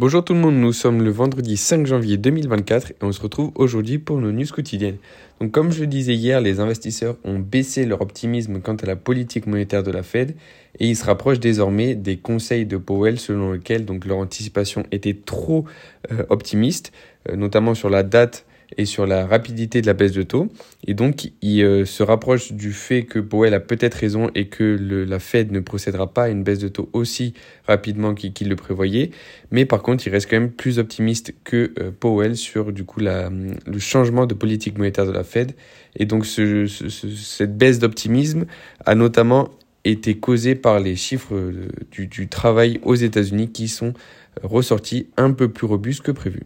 Bonjour tout le monde, nous sommes le vendredi 5 janvier 2024 et on se retrouve aujourd'hui pour nos news quotidiennes. Donc comme je le disais hier, les investisseurs ont baissé leur optimisme quant à la politique monétaire de la Fed et ils se rapprochent désormais des conseils de Powell selon lesquels donc leur anticipation était trop euh, optimiste, euh, notamment sur la date et sur la rapidité de la baisse de taux. Et donc, il euh, se rapproche du fait que Powell a peut-être raison et que la Fed ne procédera pas à une baisse de taux aussi rapidement qu'il le prévoyait. Mais par contre, il reste quand même plus optimiste que euh, Powell sur du coup la, le changement de politique monétaire de la Fed. Et donc, ce, cette baisse d'optimisme a notamment été causée par les chiffres euh, du, du travail aux États-Unis qui sont ressortis un peu plus robustes que prévu.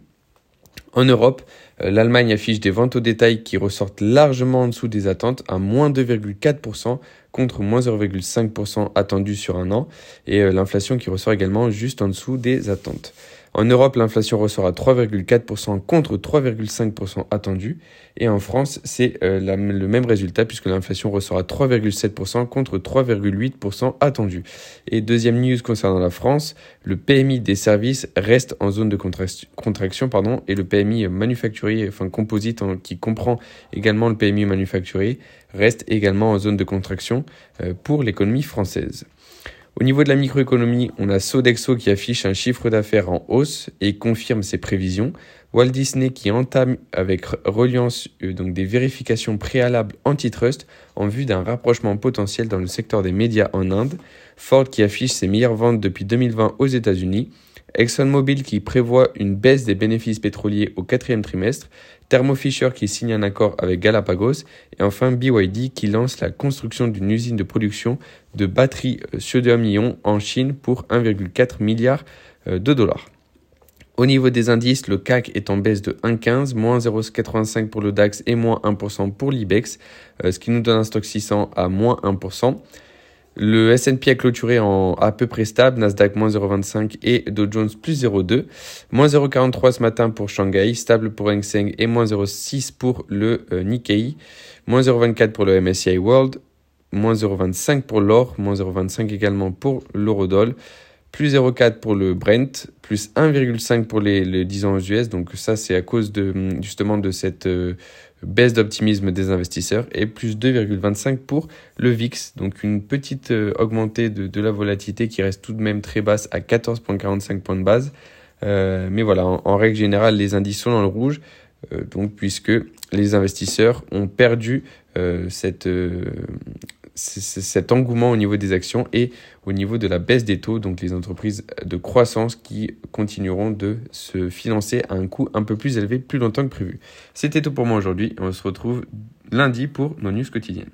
En Europe, euh, l'Allemagne affiche des ventes au détail qui ressortent largement en dessous des attentes à moins 2,4% contre moins 0,5% attendu sur un an et euh, l'inflation qui ressort également juste en dessous des attentes. En Europe, l'inflation ressort à 3,4% contre 3,5% attendu. Et en France, c'est euh, le même résultat puisque l'inflation ressort à 3,7% contre 3,8% attendu. Et deuxième news concernant la France, le PMI des services reste en zone de contraction pardon, et le PMI manufacturier, enfin composite qui comprend également le PMI manufacturier, reste également en zone de contraction euh, pour l'économie française. Au niveau de la microéconomie, on a Sodexo qui affiche un chiffre d'affaires en hausse et confirme ses prévisions. Walt Disney qui entame avec reliance euh, donc des vérifications préalables antitrust en vue d'un rapprochement potentiel dans le secteur des médias en Inde. Ford qui affiche ses meilleures ventes depuis 2020 aux États-Unis. ExxonMobil qui prévoit une baisse des bénéfices pétroliers au quatrième trimestre, Thermo Fisher qui signe un accord avec Galapagos et enfin BYD qui lance la construction d'une usine de production de batteries euh, sodium-ion en Chine pour 1,4 milliard euh, de dollars. Au niveau des indices, le CAC est en baisse de 1,15, moins 0,85 pour le DAX et moins 1% pour l'IBEX, euh, ce qui nous donne un stock 600 à moins 1%. Le S&P a clôturé en à peu près stable, Nasdaq moins 0,25 et Dow Jones plus 0,2. Moins 0,43 ce matin pour Shanghai, stable pour Hang Seng et moins 0,6 pour le euh, Nikkei. Moins 0,24 pour le MSCI World, moins 0,25 pour l'or, moins 0,25 également pour l'eurodoll, plus 0,4 pour le Brent, plus 1,5 pour les, les 10 ans US. Donc ça, c'est à cause de justement de cette euh, baisse d'optimisme des investisseurs et plus 2,25 pour le VIX. Donc une petite euh, augmentée de, la volatilité qui reste tout de même très basse à 14,45 points de base. Euh, mais voilà, en, règle générale, les indices sont dans le rouge. Donc puisque les investisseurs ont perdu cette cet engouement au niveau des actions et au niveau de la baisse des taux, donc les entreprises de croissance qui continueront de se financer à un coût un peu plus élevé plus longtemps que prévu. C'était tout pour moi aujourd'hui. On se retrouve lundi pour nos news quotidiennes.